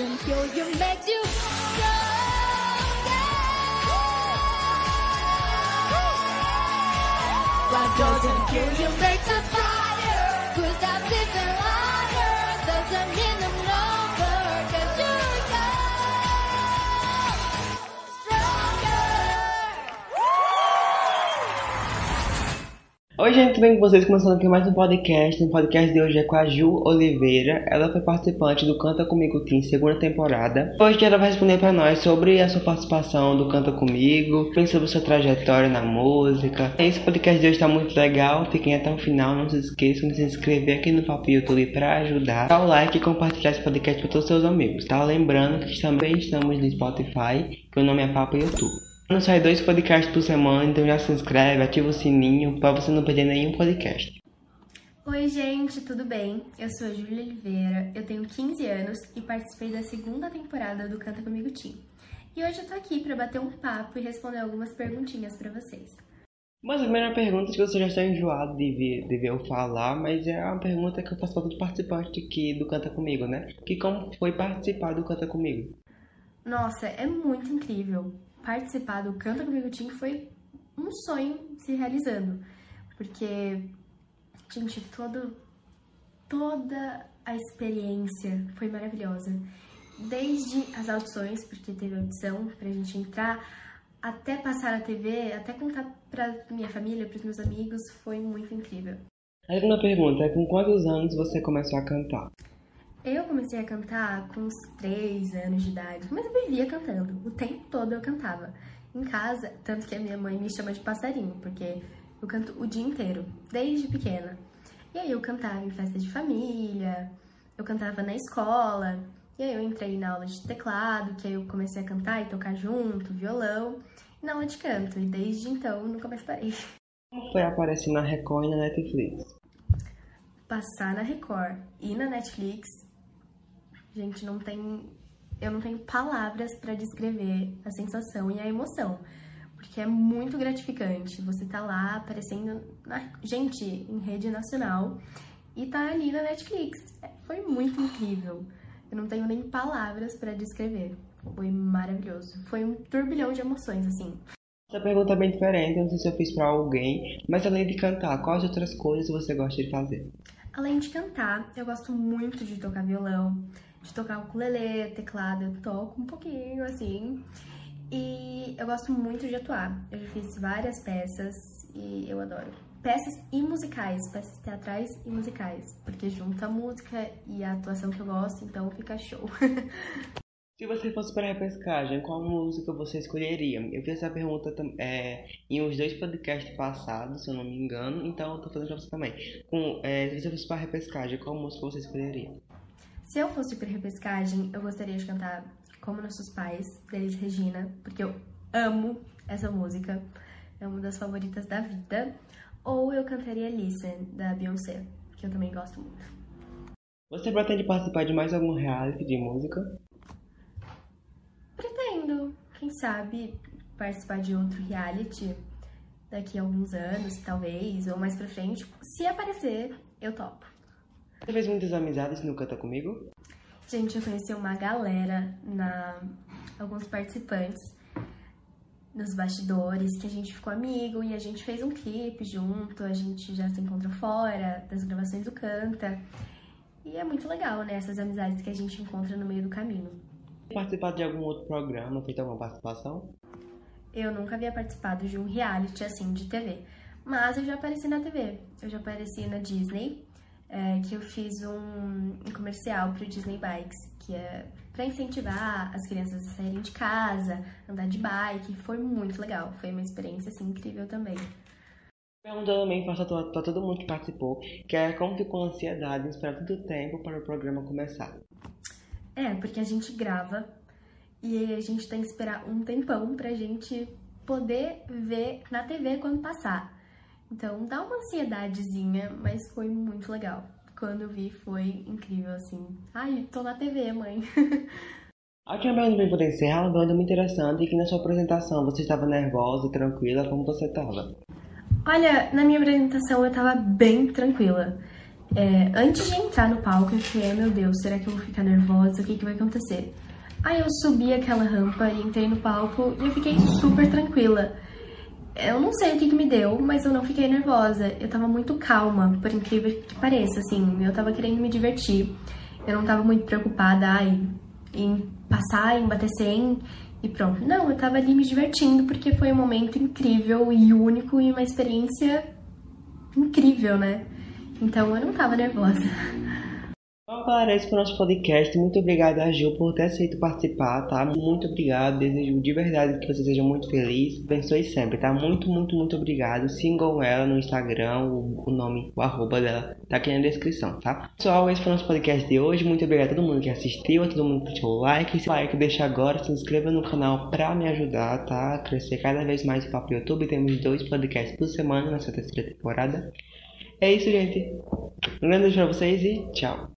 doesn't kill you, makes you stronger. What doesn't kill you makes you Oi, gente, tudo bem com vocês? Começando aqui mais um podcast. O podcast de hoje é com a Ju Oliveira. Ela foi participante do Canta Comigo Team, segunda temporada. Hoje ela vai responder para nós sobre a sua participação do Canta Comigo, sobre sua trajetória na música. Esse podcast de hoje está muito legal. Fiquem até o final. Não se esqueçam de se inscrever aqui no Papo YouTube para ajudar. Dá o like e compartilhar esse podcast para todos os seus amigos, tá? Lembrando que também estamos no Spotify, que o nome é Papo YouTube. Não sai dois podcasts por semana, então já se inscreve, ativa o sininho para você não perder nenhum podcast. Oi, gente, tudo bem? Eu sou a Júlia Oliveira, eu tenho 15 anos e participei da segunda temporada do Canta Comigo Team. E hoje eu tô aqui para bater um papo e responder algumas perguntinhas para vocês. Mas a primeira pergunta que você já está enjoado de ver, de ver eu falar, mas é uma pergunta que eu faço para todo participante aqui do Canta Comigo, né? Que como foi participar do Canta Comigo? Nossa, é muito incrível participar do Canta Comigo Team foi um sonho se realizando. Porque, gente, todo, toda a experiência foi maravilhosa. Desde as audições, porque teve audição pra gente entrar, até passar na TV, até contar pra minha família, pros meus amigos, foi muito incrível. A segunda pergunta é com quantos anos você começou a cantar? Eu comecei a cantar com uns 3 anos de idade, mas eu vivia cantando. O tempo todo eu cantava. Em casa, tanto que a minha mãe me chama de passarinho, porque eu canto o dia inteiro, desde pequena. E aí eu cantava em festa de família, eu cantava na escola, e aí eu entrei na aula de teclado, que aí eu comecei a cantar e tocar junto, violão, e na aula de canto. E desde então nunca mais parei. Como foi aparecer na Record e na Netflix? Passar na Record e na Netflix Gente, não tem. Eu não tenho palavras para descrever a sensação e a emoção. Porque é muito gratificante. Você tá lá aparecendo, na, gente, em rede nacional e tá ali na Netflix. Foi muito incrível. Eu não tenho nem palavras para descrever. Foi maravilhoso. Foi um turbilhão de emoções, assim. Essa pergunta é bem diferente, eu não sei se eu fiz pra alguém, mas além de cantar, quais outras coisas você gosta de fazer? Além de cantar, eu gosto muito de tocar violão de tocar ukulele, teclado, eu toco um pouquinho, assim. E eu gosto muito de atuar. Eu já fiz várias peças e eu adoro. Peças e musicais, peças teatrais e musicais, porque junta a música e a atuação que eu gosto, então fica show. Se você fosse para a repescagem, qual música você escolheria? Eu fiz essa pergunta é, em uns dois podcasts passados, se eu não me engano, então eu tô fazendo pra você também. Com, é, se você fosse para a repescagem, qual música você escolheria? Se eu fosse para repescagem, eu gostaria de cantar Como Nossos Pais, da Elis Regina, porque eu amo essa música, é uma das favoritas da vida. Ou eu cantaria Listen, da Beyoncé, que eu também gosto muito. Você pretende participar de mais algum reality de música? Pretendo, quem sabe, participar de outro reality daqui a alguns anos, talvez, ou mais pra frente. Se aparecer, eu topo. Você fez muitas amizades no Canta Comigo? Gente, eu conheci uma galera, na alguns participantes nos bastidores, que a gente ficou amigo e a gente fez um clipe junto, a gente já se encontrou fora das gravações do Canta. E é muito legal, né, essas amizades que a gente encontra no meio do caminho. Participado de algum outro programa, feito alguma participação? Eu nunca havia participado de um reality assim de TV, mas eu já apareci na TV. Eu já apareci na Disney, é, que eu fiz um, um comercial para o Disney Bikes, que é para incentivar as crianças a saírem de casa, andar de bike. Foi muito legal, foi uma experiência assim, incrível também. Perguntando também para todo mundo que participou, que é como ficou a ansiedade em esperar tanto tempo para o programa começar. É, porque a gente grava e a gente tem que esperar um tempão pra gente poder ver na TV quando passar. Então dá uma ansiedadezinha, mas foi muito legal. Quando eu vi foi incrível, assim. Ai, tô na TV, mãe. A última pergunta para poder encerrar, uma pergunta muito interessante, e que na sua apresentação você estava nervosa e tranquila, como você estava? Olha, na minha apresentação eu estava bem tranquila. É, antes de entrar no palco, eu fiquei, meu Deus, será que eu vou ficar nervosa? O que, que vai acontecer? Aí eu subi aquela rampa e entrei no palco e eu fiquei super tranquila. Eu não sei o que, que me deu, mas eu não fiquei nervosa. Eu tava muito calma, por incrível que pareça, assim. Eu tava querendo me divertir. Eu não tava muito preocupada ai, em passar, em bater 100 e pronto. Não, eu tava ali me divertindo porque foi um momento incrível e único e uma experiência incrível, né? Então eu não tava nervosa. Esse foi o nosso podcast. Muito obrigado Gil por ter aceito participar, tá? Muito obrigado. Desejo de verdade que você seja muito feliz. Abençoe sempre, tá? Muito, muito, muito obrigado. Sigam ela no Instagram, o, o nome, o arroba dela tá aqui na descrição, tá? Pessoal, esse foi o nosso podcast de hoje. Muito obrigado a todo mundo que assistiu, a todo mundo que deixou o like. Se like, deixa agora, se inscreva no canal pra me ajudar, tá? Crescer cada vez mais o papo YouTube. Temos dois podcasts por semana nessa terceira temporada. É isso, gente. Um grande beijo pra vocês e tchau.